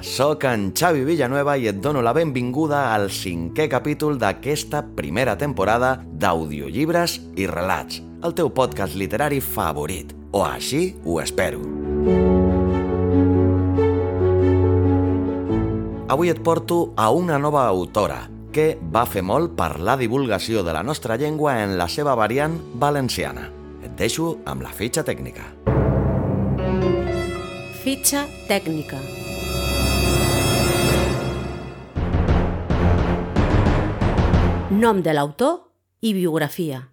Sóc en Xavi Villanueva i et dono la benvinguda al cinquè capítol d'aquesta primera temporada d'audiollibres i relats, el teu podcast literari favorit, o així ho espero. Avui et porto a una nova autora que va fer molt per la divulgació de la nostra llengua en la seva variant valenciana. Et deixo amb la fitxa tècnica. Fitxa tècnica. Nom de l'autor i biografia.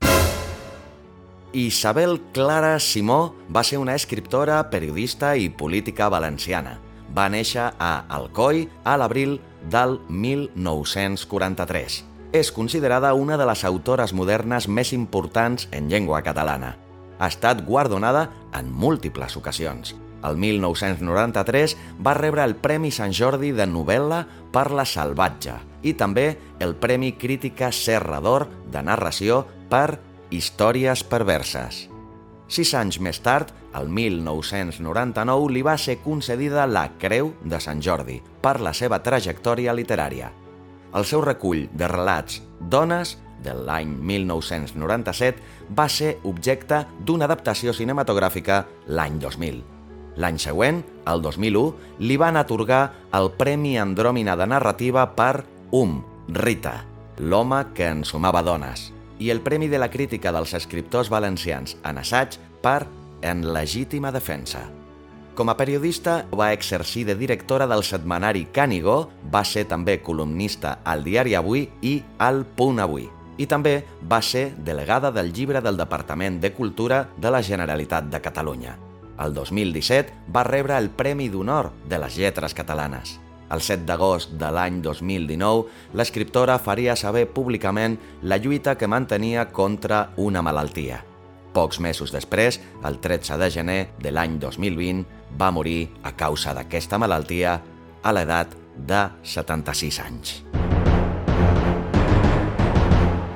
Isabel Clara Simó va ser una escriptora, periodista i política valenciana. Va néixer a Alcoi a l'abril del 1943. És considerada una de les autores modernes més importants en llengua catalana. Ha estat guardonada en múltiples ocasions. El 1993 va rebre el Premi Sant Jordi de novel·la per la salvatge i també el Premi Crítica Serra d'Or de narració per Històries perverses. Sis anys més tard, el 1999, li va ser concedida la Creu de Sant Jordi per la seva trajectòria literària. El seu recull de relats Dones de l'any 1997 va ser objecte d'una adaptació cinematogràfica l'any 2000. L'any següent, el 2001, li van atorgar el Premi Andròmina de Narrativa per Um, Rita, l'home que ensumava dones, i el Premi de la Crítica dels Escriptors Valencians en assaig per En legítima defensa. Com a periodista, va exercir de directora del setmanari Canigó, va ser també columnista al Diari Avui i al Punt Avui. I també va ser delegada del llibre del Departament de Cultura de la Generalitat de Catalunya. El 2017 va rebre el Premi d'Honor de les Lletres Catalanes. El 7 d'agost de l'any 2019, l'escriptora faria saber públicament la lluita que mantenia contra una malaltia. Pocs mesos després, el 13 de gener de l'any 2020, va morir a causa d'aquesta malaltia a l'edat de 76 anys.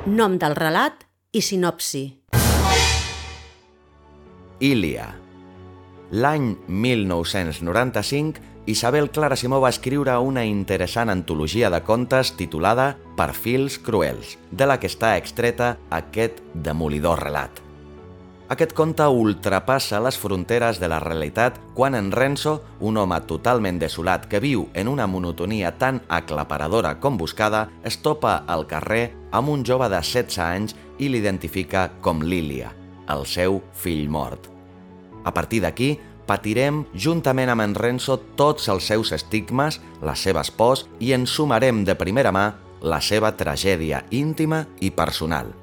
Nom del relat i sinopsi. Ília. L'any 1995, Isabel Clara Simó va escriure una interessant antologia de contes titulada Perfils cruels, de la que està extreta aquest demolidor relat. Aquest conte ultrapassa les fronteres de la realitat quan en Renzo, un home totalment desolat que viu en una monotonia tan aclaparadora com buscada, es topa al carrer amb un jove de 16 anys i l'identifica com Lília, el seu fill mort. A partir d'aquí, patirem juntament amb en Renzo tots els seus estigmes, les seves pors i ens sumarem de primera mà la seva tragèdia íntima i personal.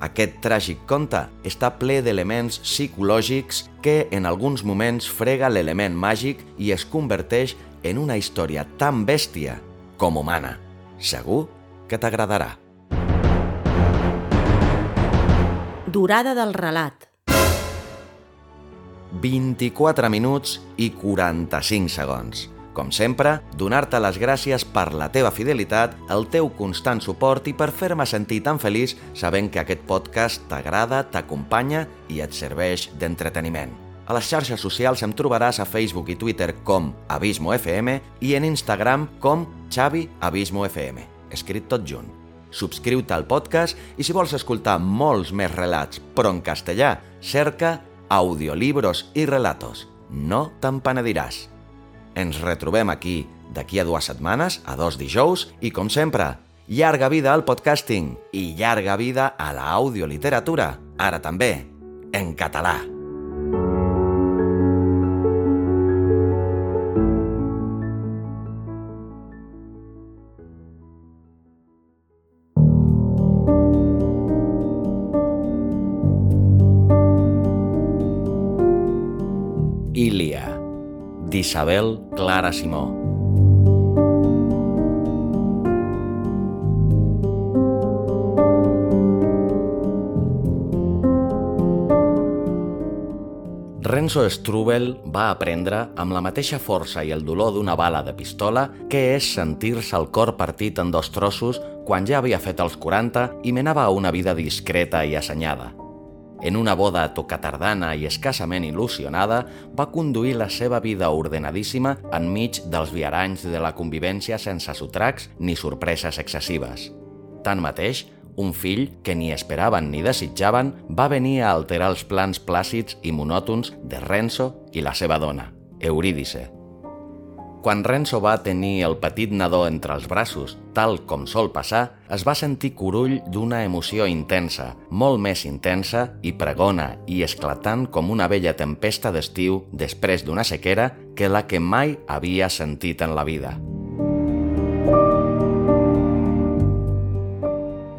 Aquest tràgic conte està ple d'elements psicològics que en alguns moments frega l'element màgic i es converteix en una història tan bèstia com humana. Segur que t'agradarà. Durada del relat. 24 minuts i 45 segons. Com sempre, donar-te les gràcies per la teva fidelitat, el teu constant suport i per fer-me sentir tan feliç sabent que aquest podcast t'agrada, t'acompanya i et serveix d'entreteniment. A les xarxes socials em trobaràs a Facebook i Twitter com Abismo FM i en Instagram com Xavi Abismo FM, escrit tot junt. Subscriu-te al podcast i si vols escoltar molts més relats, però en castellà, cerca audiolibros i relatos. No te'n penediràs. Ens retrobem aquí d'aquí a dues setmanes, a dos dijous, i com sempre, llarga vida al podcasting i llarga vida a l'audioliteratura, ara també, en català. Isabel Clara Simó. Renzo Strubel va aprendre amb la mateixa força i el dolor d'una bala de pistola què és sentir-se el cor partit en dos trossos quan ja havia fet els 40 i menava una vida discreta i assenyada. En una boda tocatardana i escassament il·lusionada, va conduir la seva vida ordenadíssima enmig dels viaranys de la convivència sense sotracs ni sorpreses excessives. Tanmateix, un fill que ni esperaven ni desitjaven va venir a alterar els plans plàcids i monòtons de Renzo i la seva dona, Eurídice. Quan Renzo va tenir el petit nadó entre els braços, tal com sol passar, es va sentir curull d'una emoció intensa, molt més intensa i pregona i esclatant com una vella tempesta d'estiu després d'una sequera que la que mai havia sentit en la vida.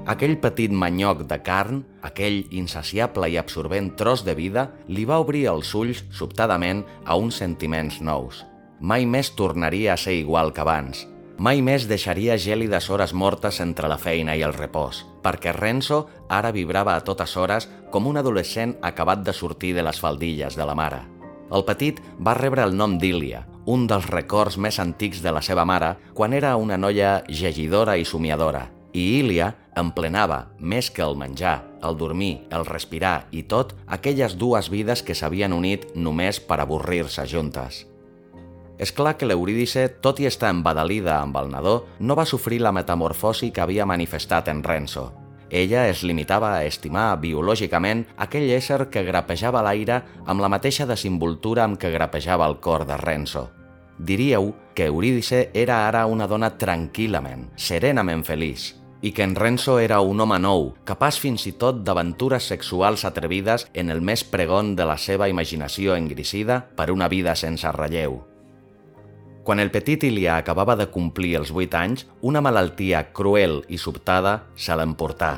Aquell petit manyoc de carn, aquell insaciable i absorbent tros de vida, li va obrir els ulls sobtadament a uns sentiments nous. Mai més tornaria a ser igual que abans. Mai més deixaria gèlides hores mortes entre la feina i el repòs, perquè Renzo ara vibrava a totes hores com un adolescent acabat de sortir de les faldilles de la mare. El petit va rebre el nom d'Ília, un dels records més antics de la seva mare, quan era una noia llegidora i somiadora, i Ília emplenava, més que el menjar, el dormir, el respirar i tot, aquelles dues vides que s'havien unit només per avorrir-se juntes. És clar que l'Eurídice, tot i estar embadalida amb el nadó, no va sofrir la metamorfosi que havia manifestat en Renzo. Ella es limitava a estimar biològicament aquell ésser que grapejava l'aire amb la mateixa desinvoltura amb que grapejava el cor de Renzo. Diríeu que Eurídice era ara una dona tranquil·lament, serenament feliç, i que en Renzo era un home nou, capaç fins i tot d'aventures sexuals atrevides en el més pregon de la seva imaginació engrisida per una vida sense relleu. Quan el petit Ilia acabava de complir els 8 anys, una malaltia cruel i sobtada se l'emportà.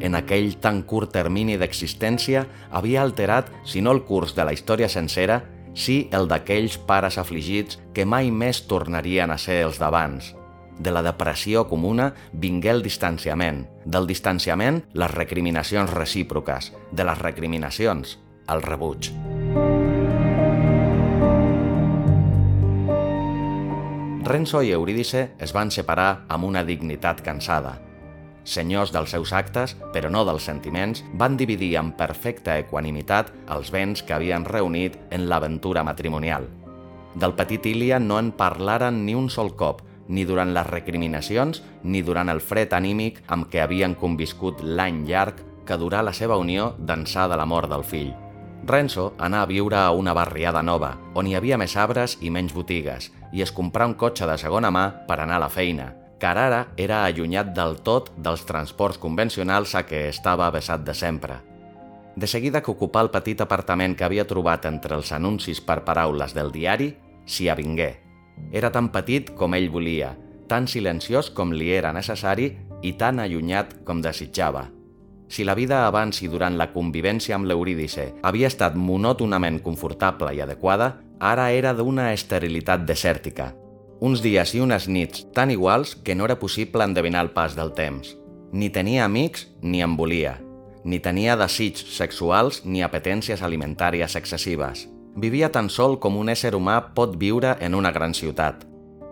En aquell tan curt termini d'existència havia alterat, si no el curs de la història sencera, sí el d'aquells pares afligits que mai més tornarien a ser els d'abans. De la depressió comuna vingué el distanciament, del distanciament les recriminacions recíproques, de les recriminacions el rebuig. Renzo i Eurídice es van separar amb una dignitat cansada, senyors dels seus actes, però no dels sentiments, van dividir amb perfecta equanimitat els béns que havien reunit en l'aventura matrimonial. Del petit Ilia no en parlaren ni un sol cop, ni durant les recriminacions ni durant el fred anímic amb què havien conviscut l'any llarg que durà la seva unió d'ençà de la mort del fill. Renzo anà a viure a una barriada nova, on hi havia més arbres i menys botigues, i es comprà un cotxe de segona mà per anar a la feina, Carrara era allunyat del tot dels transports convencionals a què estava vessat de sempre. De seguida que ocupà el petit apartament que havia trobat entre els anuncis per paraules del diari, s'hi avingué. Era tan petit com ell volia, tan silenciós com li era necessari i tan allunyat com desitjava. Si la vida abans i durant la convivència amb l'Eurídice havia estat monòtonament confortable i adequada, ara era d'una esterilitat desèrtica, uns dies i unes nits tan iguals que no era possible endevinar el pas del temps. Ni tenia amics ni en volia. Ni tenia desigs sexuals ni apetències alimentàries excessives. Vivia tan sol com un ésser humà pot viure en una gran ciutat.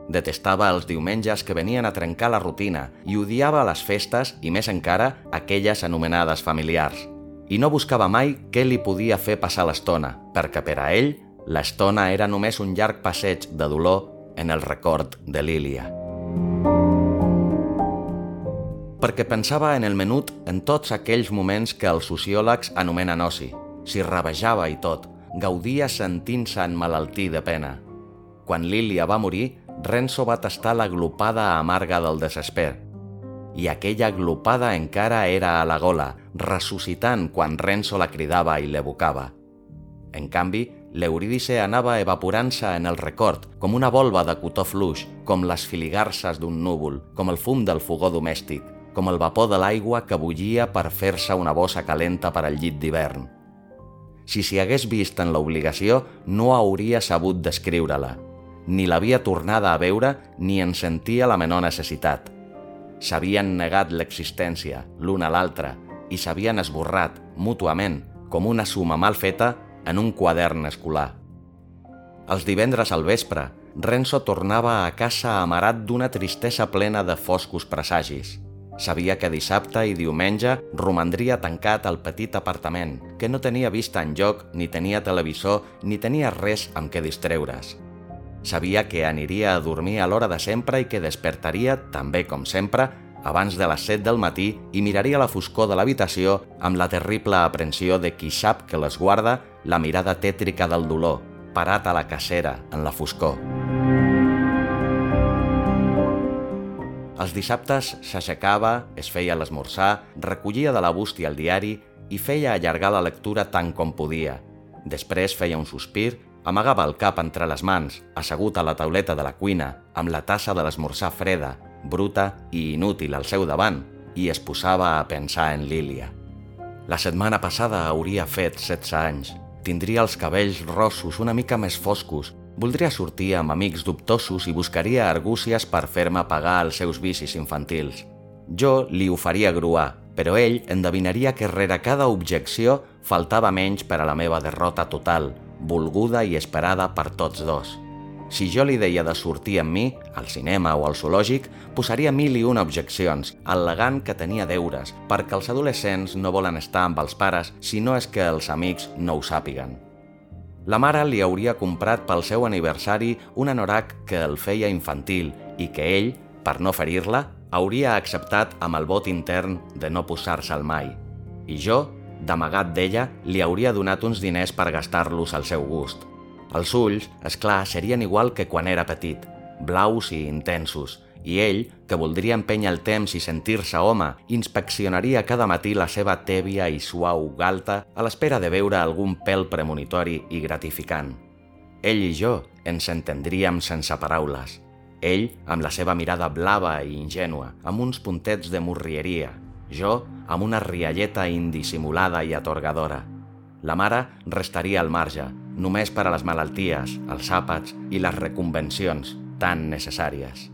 Detestava els diumenges que venien a trencar la rutina i odiava les festes i més encara aquelles anomenades familiars. I no buscava mai què li podia fer passar l'estona, perquè per a ell l'estona era només un llarg passeig de dolor en el record de Lília. Perquè pensava en el menut en tots aquells moments que els sociòlegs anomenen oci. S'hi ravejava i tot, gaudia sentint-se en malaltí de pena. Quan Lília va morir, Renzo va tastar la glopada amarga del desesper. I aquella glopada encara era a la gola, ressuscitant quan Renzo la cridava i l'evocava. En canvi, l'Eurídice anava evaporant-se en el record, com una volva de cotó fluix, com les filigarces d'un núvol, com el fum del fogó domèstic, com el vapor de l'aigua que bullia per fer-se una bossa calenta per al llit d'hivern. Si s'hi hagués vist en l'obligació, no hauria sabut descriure-la. Ni l'havia tornada a veure ni en sentia la menor necessitat. S'havien negat l'existència, l'un a l'altre, i s'havien esborrat, mútuament, com una suma mal feta en un quadern escolar. Els divendres al vespre, Renzo tornava a casa amarat d'una tristesa plena de foscos presagis. Sabia que dissabte i diumenge romandria tancat al petit apartament, que no tenia vista en lloc, ni tenia televisor, ni tenia res amb què distreure's. Sabia que aniria a dormir a l'hora de sempre i que despertaria, també com sempre, abans de les 7 del matí i miraria la foscor de l'habitació amb la terrible aprensió de qui sap que les guarda la mirada tètrica del dolor, parat a la cacera en la foscor. Els dissabtes s'aixecava, es feia l'esmorzar, recollia de la bústia el diari i feia allargar la lectura tant com podia. Després feia un sospir, amagava el cap entre les mans, assegut a la tauleta de la cuina, amb la tassa de l'esmorzar freda, bruta i inútil al seu davant, i es posava a pensar en Lília. La setmana passada hauria fet 16 anys. Tindria els cabells rossos una mica més foscos Voldria sortir amb amics dubtosos i buscaria argúcies per fer-me pagar els seus vicis infantils. Jo li ho faria gruar, però ell endevinaria que rere cada objecció faltava menys per a la meva derrota total, volguda i esperada per tots dos. Si jo li deia de sortir amb mi, al cinema o al zoològic, posaria mil i una objeccions, al·legant que tenia deures, perquè els adolescents no volen estar amb els pares si no és que els amics no ho sàpiguen. La mare li hauria comprat pel seu aniversari un anorac que el feia infantil i que ell, per no ferir-la, hauria acceptat amb el vot intern de no posar-se'l mai. I jo, d'amagat d'ella, li hauria donat uns diners per gastar-los al seu gust. Els ulls, és clar, serien igual que quan era petit, blaus i intensos, i ell, que voldria empènyer el temps i sentir-se home, inspeccionaria cada matí la seva tèbia i suau galta a l'espera de veure algun pèl premonitori i gratificant. Ell i jo ens entendríem sense paraules. Ell, amb la seva mirada blava i ingènua, amb uns puntets de morrieria. Jo, amb una rialleta indissimulada i atorgadora. La mare restaria al marge, només per a les malalties, els àpats i les reconvencions tan necessàries.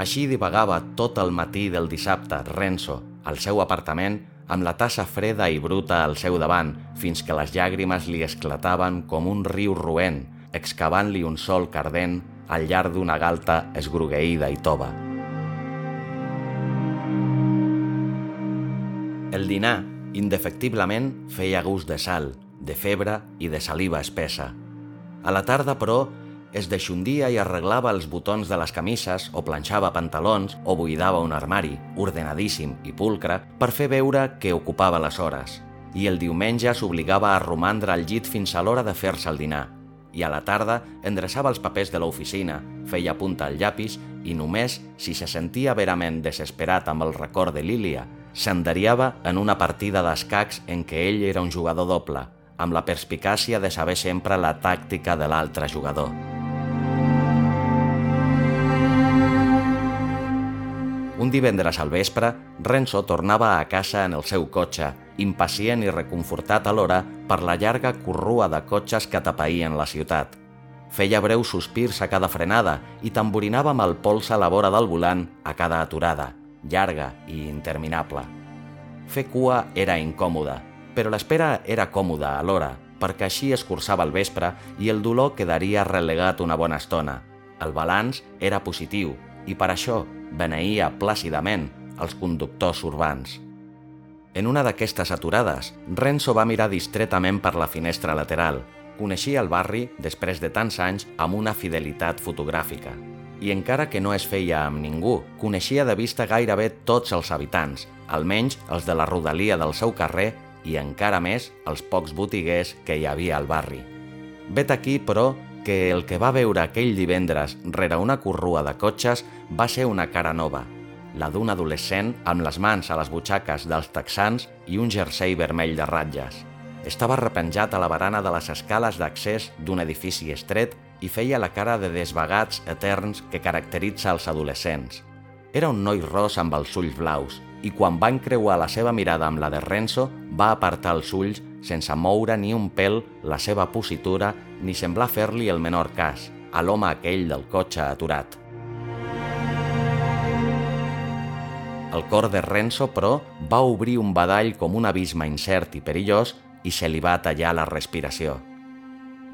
Així divagava tot el matí del dissabte Renzo, al seu apartament, amb la tassa freda i bruta al seu davant, fins que les llàgrimes li esclataven com un riu roent, excavant-li un sol cardent al llarg d'una galta esgrugueïda i tova. El dinar, indefectiblement, feia gust de sal, de febre i de saliva espessa. A la tarda, però, es deixondia i arreglava els botons de les camises o planxava pantalons o buidava un armari, ordenadíssim i pulcre, per fer veure que ocupava les hores. I el diumenge s'obligava a romandre al llit fins a l'hora de fer-se el dinar. I a la tarda endreçava els papers de l'oficina, feia punta al llapis i només, si se sentia verament desesperat amb el record de Lília, s'enderiava en una partida d'escacs en què ell era un jugador doble, amb la perspicàcia de saber sempre la tàctica de l'altre jugador. Un divendres al vespre, Renzo tornava a casa en el seu cotxe, impacient i reconfortat alhora per la llarga corrua de cotxes que tapaïen la ciutat. Feia breus sospirs a cada frenada i tamborinava amb el pols a la vora del volant a cada aturada, llarga i interminable. Fer cua era incòmode, però l'espera era còmoda alhora, perquè així escurçava el vespre i el dolor quedaria relegat una bona estona. El balanç era positiu i per això beneïa plàcidament els conductors urbans. En una d'aquestes aturades, Renzo va mirar distretament per la finestra lateral. Coneixia el barri, després de tants anys, amb una fidelitat fotogràfica. I encara que no es feia amb ningú, coneixia de vista gairebé tots els habitants, almenys els de la rodalia del seu carrer i encara més els pocs botiguers que hi havia al barri. Vet aquí, però, que el que va veure aquell divendres rere una corrua de cotxes va ser una cara nova, la d'un adolescent amb les mans a les butxaques dels texans i un jersei vermell de ratlles. Estava repenjat a la barana de les escales d'accés d'un edifici estret i feia la cara de desvagats eterns que caracteritza els adolescents. Era un noi ros amb els ulls blaus, i quan va encreuar la seva mirada amb la de Renzo, va apartar els ulls sense moure ni un pèl la seva positura ni semblar fer-li el menor cas a l'home aquell del cotxe aturat. El cor de Renzo, però, va obrir un badall com un abisme incert i perillós i se li va tallar la respiració.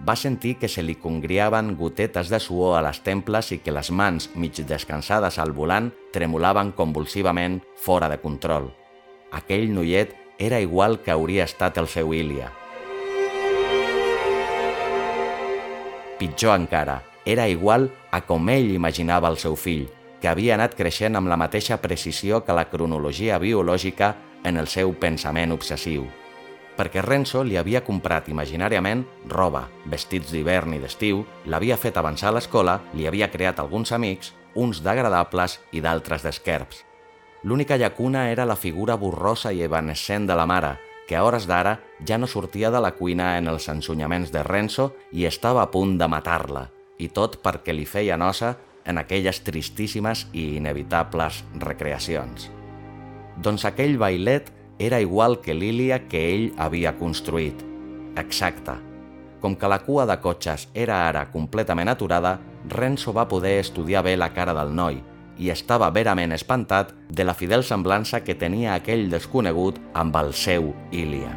Va sentir que se li congriaven gotetes de suor a les temples i que les mans, mig descansades al volant, tremolaven convulsivament fora de control. Aquell noiet era igual que hauria estat el seu Ilia. Pitjor encara, era igual a com ell imaginava el seu fill, que havia anat creixent amb la mateixa precisió que la cronologia biològica en el seu pensament obsessiu. Perquè Renzo li havia comprat imaginàriament roba, vestits d'hivern i d'estiu, l'havia fet avançar a l'escola, li havia creat alguns amics, uns d'agradables i d'altres d'esquerps. L'única llacuna era la figura borrosa i evanescent de la mare, que a hores d'ara ja no sortia de la cuina en els ensunyaments de Renzo i estava a punt de matar-la, i tot perquè li feia nosa en aquelles tristíssimes i inevitables recreacions. Doncs aquell bailet era igual que l'Ília que ell havia construït. Exacte. Com que la cua de cotxes era ara completament aturada, Renzo va poder estudiar bé la cara del noi i estava verament espantat de la fidel semblança que tenia aquell desconegut amb el seu Ília.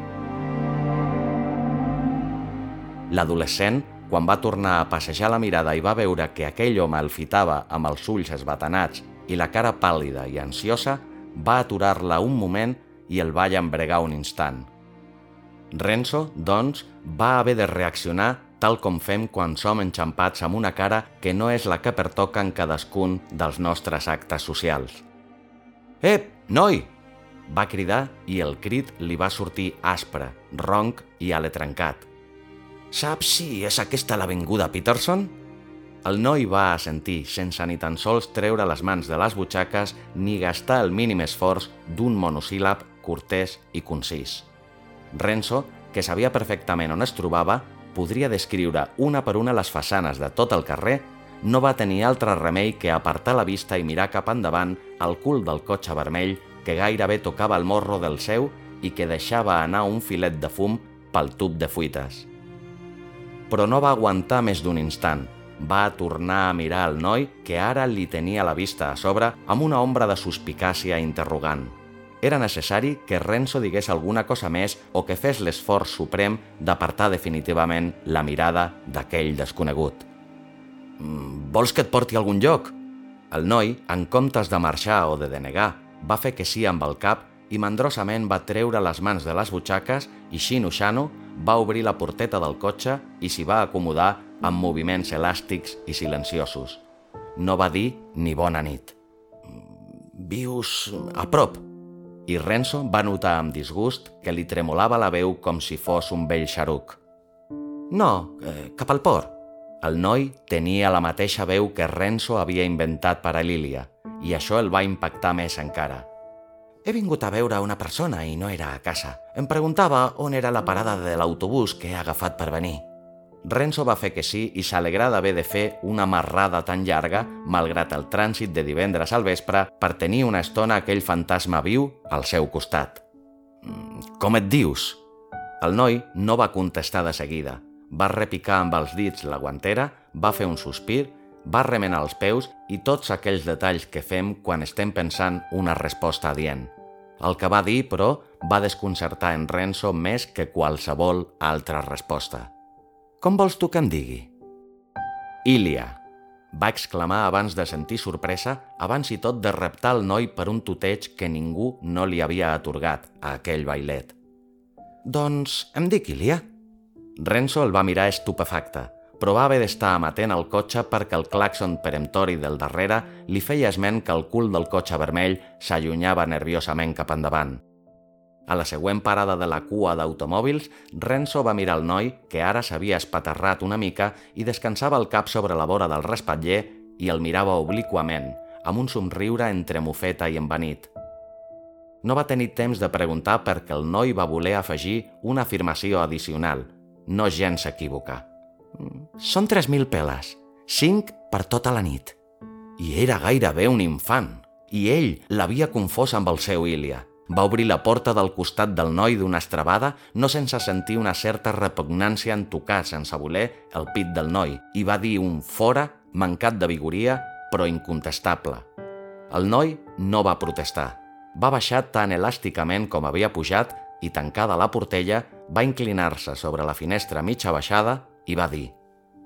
L'adolescent quan va tornar a passejar la mirada i va veure que aquell home el fitava amb els ulls esbatanats i la cara pàl·lida i ansiosa, va aturar-la un moment i el va llambregar un instant. Renzo, doncs, va haver de reaccionar tal com fem quan som enxampats amb una cara que no és la que pertoca en cadascun dels nostres actes socials. «Ep, noi!» va cridar i el crit li va sortir aspre, ronc i ale trencat. Saps si és aquesta l'avinguda Peterson? El noi va assentir, sense ni tan sols treure les mans de les butxaques ni gastar el mínim esforç d'un monosíl·lab cortès i concís. Renzo, que sabia perfectament on es trobava, podria descriure una per una les façanes de tot el carrer, no va tenir altre remei que apartar la vista i mirar cap endavant al cul del cotxe vermell que gairebé tocava el morro del seu i que deixava anar un filet de fum pel tub de fuites però no va aguantar més d'un instant. Va tornar a mirar el noi, que ara li tenia la vista a sobre, amb una ombra de suspicàcia interrogant. Era necessari que Renzo digués alguna cosa més o que fes l'esforç suprem d'apartar definitivament la mirada d'aquell desconegut. Mm, «Vols que et porti a algun lloc?» El noi, en comptes de marxar o de denegar, va fer que sí amb el cap i mandrosament va treure les mans de les butxaques i, xino-xano, va obrir la porteta del cotxe i s'hi va acomodar amb moviments elàstics i silenciosos. No va dir ni bona nit. Vius a prop? I Renzo va notar amb disgust que li tremolava la veu com si fos un vell xaruc. No, eh, cap al port. El noi tenia la mateixa veu que Renzo havia inventat per a Lília, i això el va impactar més encara. He vingut a veure una persona i no era a casa. Em preguntava on era la parada de l'autobús que he agafat per venir. Renzo va fer que sí i s'alegrà d'haver de fer una marrada tan llarga, malgrat el trànsit de divendres al vespre, per tenir una estona aquell fantasma viu al seu costat. Mm, com et dius? El noi no va contestar de seguida. Va repicar amb els dits la guantera, va fer un sospir va remenar els peus i tots aquells detalls que fem quan estem pensant una resposta adient. El que va dir, però, va desconcertar en Renzo més que qualsevol altra resposta. Com vols tu que em digui? Ilia, va exclamar abans de sentir sorpresa, abans i tot de reptar el noi per un tuteig que ningú no li havia atorgat a aquell bailet. Doncs em dic Ilia. Renzo el va mirar estupefacte, però va haver d'estar amatent al cotxe perquè el claxon peremptori del darrere li feia esment que el cul del cotxe vermell s'allunyava nerviosament cap endavant. A la següent parada de la cua d'automòbils, Renzo va mirar el noi, que ara s'havia espaterrat una mica i descansava el cap sobre la vora del respatller i el mirava obliquament, amb un somriure entre mofeta i envanit. No va tenir temps de preguntar perquè el noi va voler afegir una afirmació addicional, no gens equívoca. Són 3.000 peles, 5 per tota la nit. I era gairebé un infant, i ell l'havia confós amb el seu Ilia. Va obrir la porta del costat del noi d'una estrabada, no sense sentir una certa repugnància en tocar sense voler el pit del noi, i va dir un fora mancat de vigoria, però incontestable. El noi no va protestar. Va baixar tan elàsticament com havia pujat i, tancada la portella, va inclinar-se sobre la finestra mitja baixada i va dir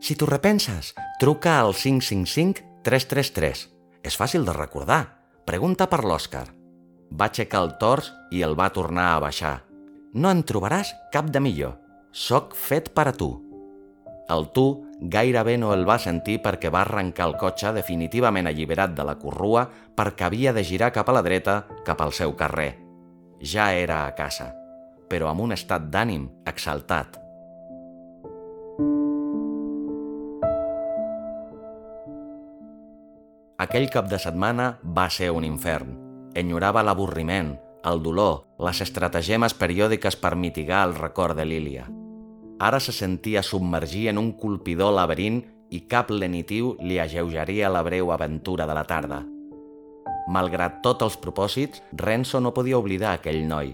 «Si t'ho repenses, truca al 555-333. És fàcil de recordar. Pregunta per l'Òscar». Va aixecar el tors i el va tornar a baixar. «No en trobaràs cap de millor. Soc fet per a tu». El tu gairebé no el va sentir perquè va arrencar el cotxe definitivament alliberat de la corrua perquè havia de girar cap a la dreta, cap al seu carrer. Ja era a casa, però amb un estat d'ànim exaltat. Aquell cap de setmana va ser un infern. Enyorava l'avorriment, el dolor, les estratagemes periòdiques per mitigar el record de Lília. Ara se sentia submergir en un colpidor laberint i cap lenitiu li ageujaria la breu aventura de la tarda. Malgrat tots els propòsits, Renzo no podia oblidar aquell noi.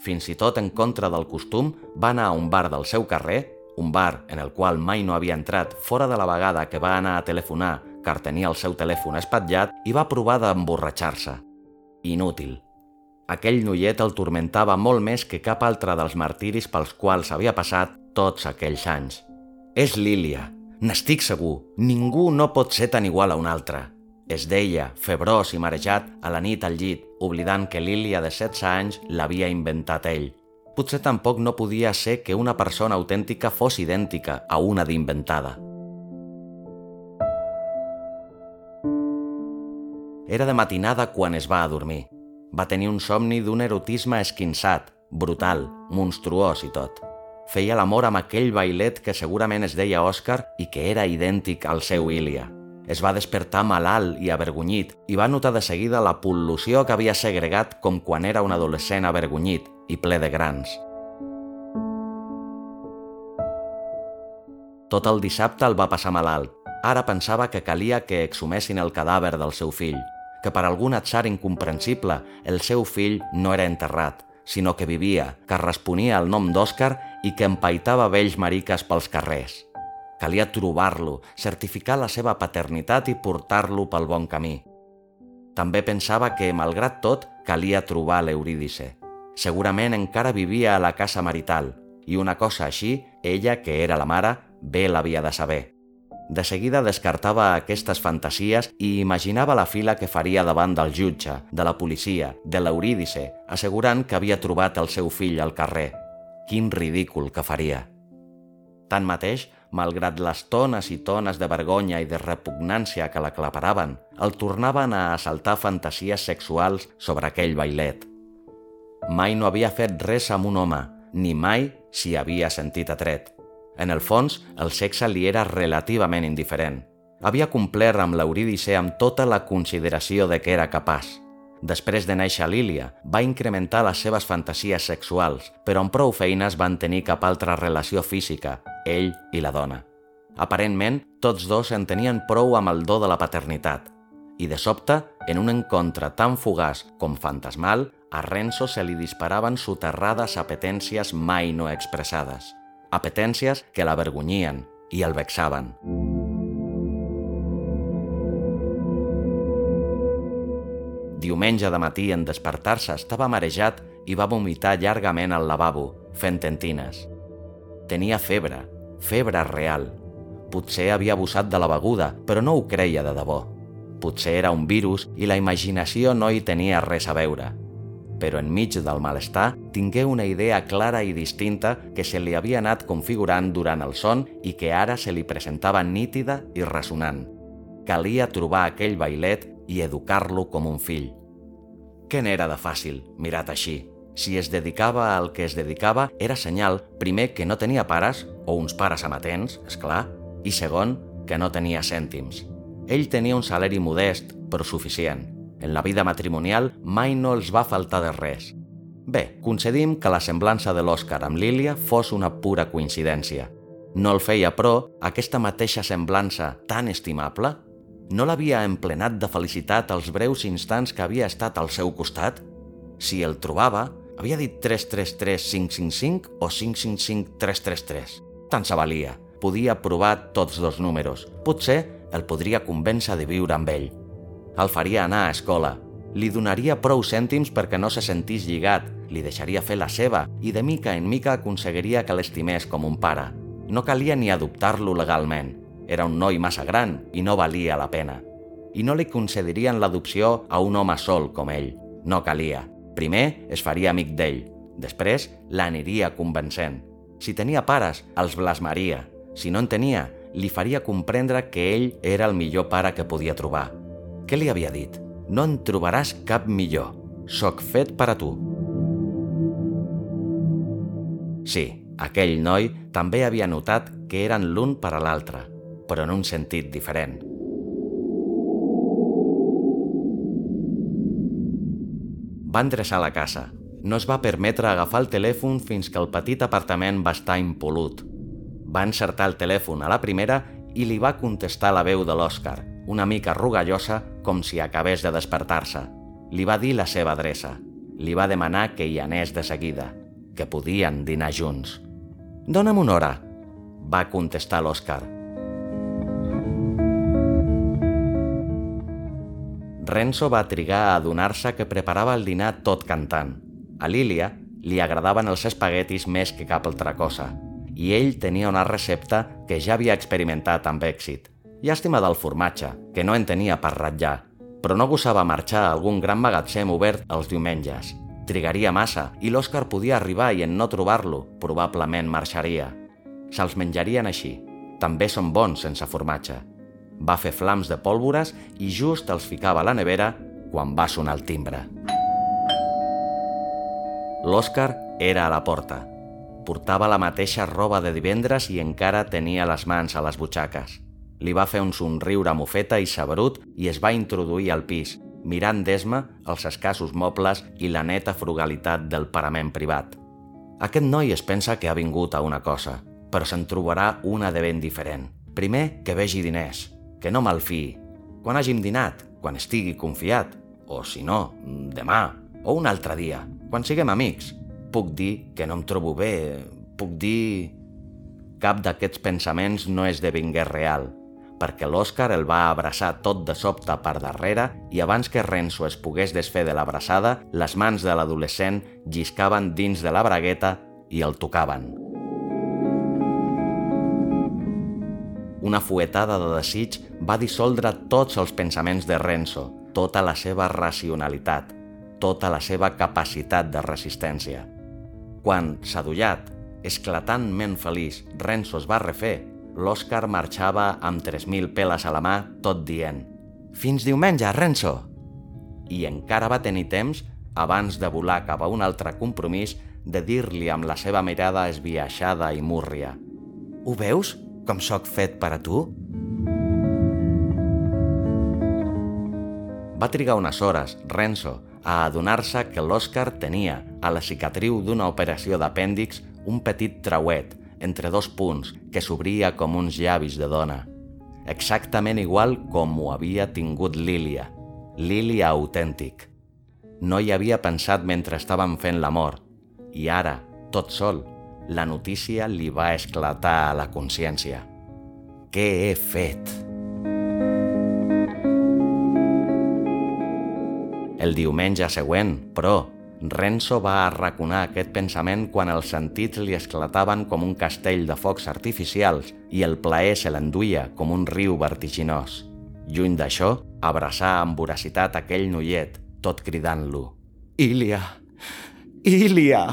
Fins i tot en contra del costum, va anar a un bar del seu carrer, un bar en el qual mai no havia entrat fora de la vegada que va anar a telefonar car tenia el seu telèfon espatllat i va provar d'emborratxar-se. Inútil. Aquell noiet el tormentava molt més que cap altre dels martiris pels quals havia passat tots aquells anys. És Lília, n'estic segur, ningú no pot ser tan igual a un altre. Es deia, febrós i marejat, a la nit al llit, oblidant que Lília de 16 anys l'havia inventat ell. Potser tampoc no podia ser que una persona autèntica fos idèntica a una d'inventada. Era de matinada quan es va a dormir. Va tenir un somni d'un erotisme esquinçat, brutal, monstruós i tot feia l'amor amb aquell bailet que segurament es deia Òscar i que era idèntic al seu Ilia. Es va despertar malalt i avergonyit i va notar de seguida la pol·lució que havia segregat com quan era un adolescent avergonyit i ple de grans. Tot el dissabte el va passar malalt. Ara pensava que calia que exhumessin el cadàver del seu fill, que per algun atzar incomprensible el seu fill no era enterrat, sinó que vivia, que responia al nom d'Òscar i que empaitava vells mariques pels carrers. Calia trobar-lo, certificar la seva paternitat i portar-lo pel bon camí. També pensava que, malgrat tot, calia trobar l'Eurídice. Segurament encara vivia a la casa marital, i una cosa així, ella, que era la mare, bé l'havia de saber. De seguida descartava aquestes fantasies i imaginava la fila que faria davant del jutge, de la policia, de l'Eurídice, assegurant que havia trobat el seu fill al carrer. Quin ridícul que faria! Tanmateix, malgrat les tones i tones de vergonya i de repugnància que l'aclaparaven, el tornaven a assaltar fantasies sexuals sobre aquell bailet. Mai no havia fet res amb un home, ni mai s'hi havia sentit atret. En el fons, el sexe li era relativament indiferent. Havia complert amb l'Eurídice amb tota la consideració de que era capaç. Després de néixer Lília, va incrementar les seves fantasies sexuals, però amb prou feines van tenir cap altra relació física, ell i la dona. Aparentment, tots dos en tenien prou amb el do de la paternitat. I de sobte, en un encontre tan fugaç com fantasmal, a Renzo se li disparaven soterrades apetències mai no expressades apetències que l'avergonyien i el vexaven. Diumenge de matí, en despertar-se, estava marejat i va vomitar llargament al lavabo, fent tentines. Tenia febre, febre real. Potser havia abusat de la beguda, però no ho creia de debò. Potser era un virus i la imaginació no hi tenia res a veure però enmig del malestar tingué una idea clara i distinta que se li havia anat configurant durant el son i que ara se li presentava nítida i ressonant. Calia trobar aquell bailet i educar-lo com un fill. Què n'era de fàcil, mirat així? Si es dedicava al que es dedicava, era senyal, primer, que no tenia pares, o uns pares amatents, és clar, i segon, que no tenia cèntims. Ell tenia un salari modest, però suficient en la vida matrimonial mai no els va faltar de res. Bé, concedim que la semblança de l'Òscar amb Lília fos una pura coincidència. No el feia, però, aquesta mateixa semblança tan estimable? No l'havia emplenat de felicitat els breus instants que havia estat al seu costat? Si el trobava, havia dit 333-555 o 555-333. Tant se valia. Podia provar tots dos números. Potser el podria convèncer de viure amb ell el faria anar a escola. Li donaria prou cèntims perquè no se sentís lligat, li deixaria fer la seva i de mica en mica aconseguiria que l'estimés com un pare. No calia ni adoptar-lo legalment. Era un noi massa gran i no valia la pena. I no li concedirien l'adopció a un home sol com ell. No calia. Primer es faria amic d'ell. Després l'aniria convencent. Si tenia pares, els blasmaria. Si no en tenia, li faria comprendre que ell era el millor pare que podia trobar. Què li havia dit? No en trobaràs cap millor. Soc fet per a tu. Sí, aquell noi també havia notat que eren l'un per a l'altre, però en un sentit diferent. Va endreçar la casa. No es va permetre agafar el telèfon fins que el petit apartament va estar impolut. Va encertar el telèfon a la primera i li va contestar la veu de l'Òscar, una mica rugallosa com si acabés de despertar-se. Li va dir la seva adreça. Li va demanar que hi anés de seguida, que podien dinar junts. «Dóna'm una hora», va contestar l'Òscar. Renzo va trigar a adonar-se que preparava el dinar tot cantant. A Lília li agradaven els espaguetis més que cap altra cosa, i ell tenia una recepta que ja havia experimentat amb èxit. Llàstima del formatge, que no en tenia per ratllar, però no gosava marxar a algun gran magatzem obert els diumenges. Trigaria massa i l'Òscar podia arribar i en no trobar-lo, probablement marxaria. Se'ls menjarien així. També són bons sense formatge. Va fer flams de pólvores i just els ficava a la nevera quan va sonar el timbre. L'Òscar era a la porta. Portava la mateixa roba de divendres i encara tenia les mans a les butxaques. Li va fer un somriure mofeta i saberut i es va introduir al pis, mirant d'esma els escassos mobles i la neta frugalitat del parament privat. Aquest noi es pensa que ha vingut a una cosa, però se'n trobarà una de ben diferent. Primer, que vegi diners, que no malfiï. Quan hàgim dinat, quan estigui confiat, o si no, demà, o un altre dia, quan siguem amics, puc dir que no em trobo bé, puc dir... Cap d'aquests pensaments no esdevingué real, perquè l'Òscar el va abraçar tot de sobte per darrere i abans que Renzo es pogués desfer de l'abraçada, les mans de l'adolescent lliscaven dins de la bragueta i el tocaven. Una fuetada de desig va dissoldre tots els pensaments de Renzo, tota la seva racionalitat, tota la seva capacitat de resistència. Quan, sadollat, esclatantment feliç, Renzo es va refer l'Òscar marxava amb 3.000 peles a la mà, tot dient «Fins diumenge, Renzo!» I encara va tenir temps, abans de volar cap a un altre compromís, de dir-li amb la seva mirada esbiaixada i múrria «Ho veus, com sóc fet per a tu?» Va trigar unes hores, Renzo, a adonar-se que l'Òscar tenia, a la cicatriu d'una operació d'apèndix, un petit trauet, entre dos punts que s'obria com uns llavis de dona. Exactament igual com ho havia tingut Lília. Lília autèntic. No hi havia pensat mentre estàvem fent l'amor. I ara, tot sol, la notícia li va esclatar a la consciència. Què he fet? El diumenge següent, però, Renzo va arraconar aquest pensament quan els sentits li esclataven com un castell de focs artificials i el plaer se l'enduia com un riu vertiginós. Lluny d'això, abraçar amb voracitat aquell noiet, tot cridant-lo. Ilia! Ilia!